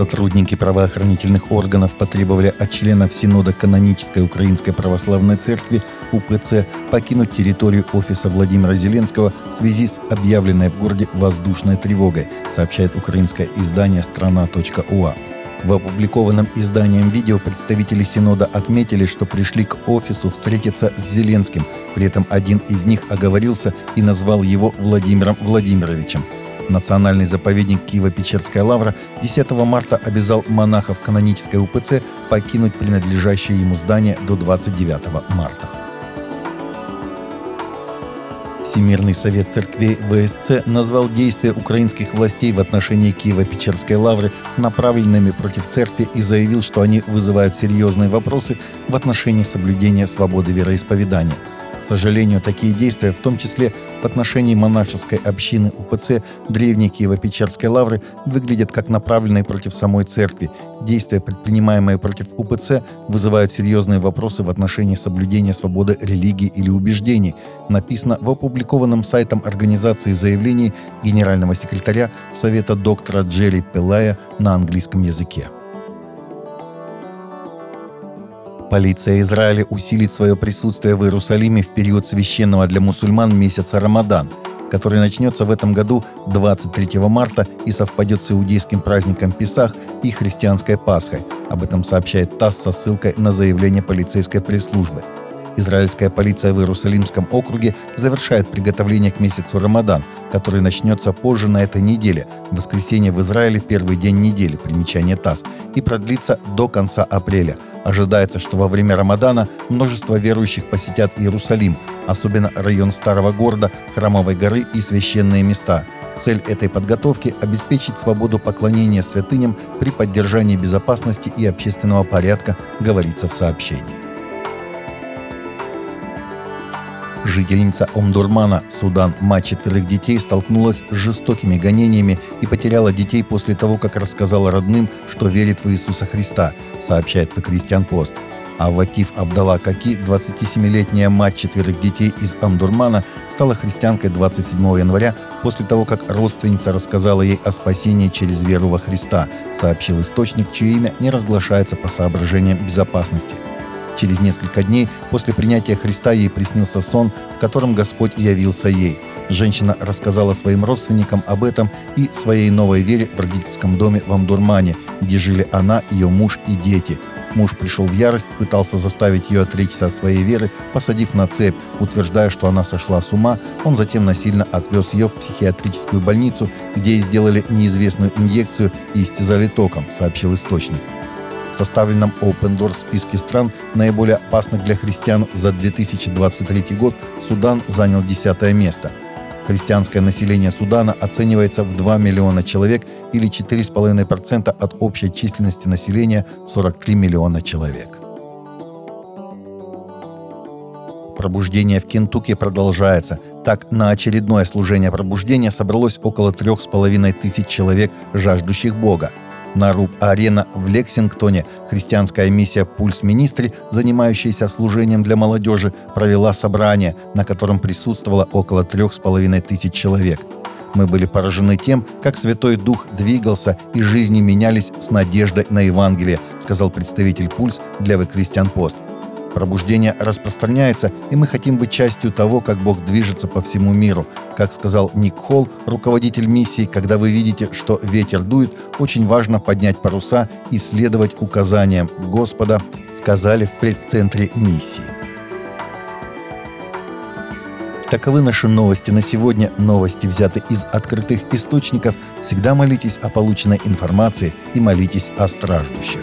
Сотрудники правоохранительных органов потребовали от членов Синода Канонической Украинской Православной Церкви УПЦ покинуть территорию офиса Владимира Зеленского в связи с объявленной в городе воздушной тревогой, сообщает украинское издание «Страна.уа». В опубликованном изданием видео представители Синода отметили, что пришли к офису встретиться с Зеленским. При этом один из них оговорился и назвал его Владимиром Владимировичем. Национальный заповедник Киево-Печерская лавра 10 марта обязал монахов канонической УПЦ покинуть принадлежащее ему здание до 29 марта. Всемирный совет церквей ВСЦ назвал действия украинских властей в отношении Киева-Печерской лавры направленными против церкви и заявил, что они вызывают серьезные вопросы в отношении соблюдения свободы вероисповедания – сожалению, такие действия, в том числе в отношении монашеской общины УПЦ Древней Киево-Печерской лавры, выглядят как направленные против самой церкви. Действия, предпринимаемые против УПЦ, вызывают серьезные вопросы в отношении соблюдения свободы религии или убеждений, написано в опубликованном сайтом организации заявлений генерального секретаря Совета доктора Джерри Пелая на английском языке. Полиция Израиля усилит свое присутствие в Иерусалиме в период священного для мусульман месяца Рамадан, который начнется в этом году 23 марта и совпадет с иудейским праздником Песах и христианской Пасхой. Об этом сообщает ТАСС со ссылкой на заявление полицейской пресс-службы. Израильская полиция в Иерусалимском округе завершает приготовление к месяцу Рамадан, который начнется позже на этой неделе, в воскресенье в Израиле первый день недели, примечание ТАСС, и продлится до конца апреля – Ожидается, что во время Рамадана множество верующих посетят Иерусалим, особенно район Старого города, Храмовой горы и священные места. Цель этой подготовки – обеспечить свободу поклонения святыням при поддержании безопасности и общественного порядка, говорится в сообщении. Жительница Омдурмана, Судан, мать четверых детей, столкнулась с жестокими гонениями и потеряла детей после того, как рассказала родным, что верит в Иисуса Христа, сообщает The Christian Post. А Ватиф Абдалла Каки, 27-летняя мать четверых детей из Омдурмана, стала христианкой 27 января после того, как родственница рассказала ей о спасении через веру во Христа, сообщил источник, чье имя не разглашается по соображениям безопасности. Через несколько дней после принятия Христа ей приснился сон, в котором Господь явился ей. Женщина рассказала своим родственникам об этом и своей новой вере в родительском доме в Амдурмане, где жили она, ее муж и дети. Муж пришел в ярость, пытался заставить ее отречься от своей веры, посадив на цепь, утверждая, что она сошла с ума. Он затем насильно отвез ее в психиатрическую больницу, где ей сделали неизвестную инъекцию и истязали током, сообщил источник. Составленном Open Doors списке стран, наиболее опасных для христиан за 2023 год, Судан занял десятое место. Христианское население Судана оценивается в 2 миллиона человек или 4,5% от общей численности населения в 43 миллиона человек. Пробуждение в Кентукки продолжается. Так, на очередное служение пробуждения собралось около трех с половиной тысяч человек, жаждущих Бога – на Руб-арена в Лексингтоне христианская миссия «Пульс Министри», занимающаяся служением для молодежи, провела собрание, на котором присутствовало около трех с половиной тысяч человек. Мы были поражены тем, как Святой Дух двигался и жизни менялись с надеждой на Евангелие, сказал представитель «Пульс» для «The Christian Post». Пробуждение распространяется, и мы хотим быть частью того, как Бог движется по всему миру. Как сказал Ник Холл, руководитель миссии, когда вы видите, что ветер дует, очень важно поднять паруса и следовать указаниям Господа, сказали в пресс-центре миссии. Таковы наши новости на сегодня. Новости взяты из открытых источников. Всегда молитесь о полученной информации и молитесь о страждущих.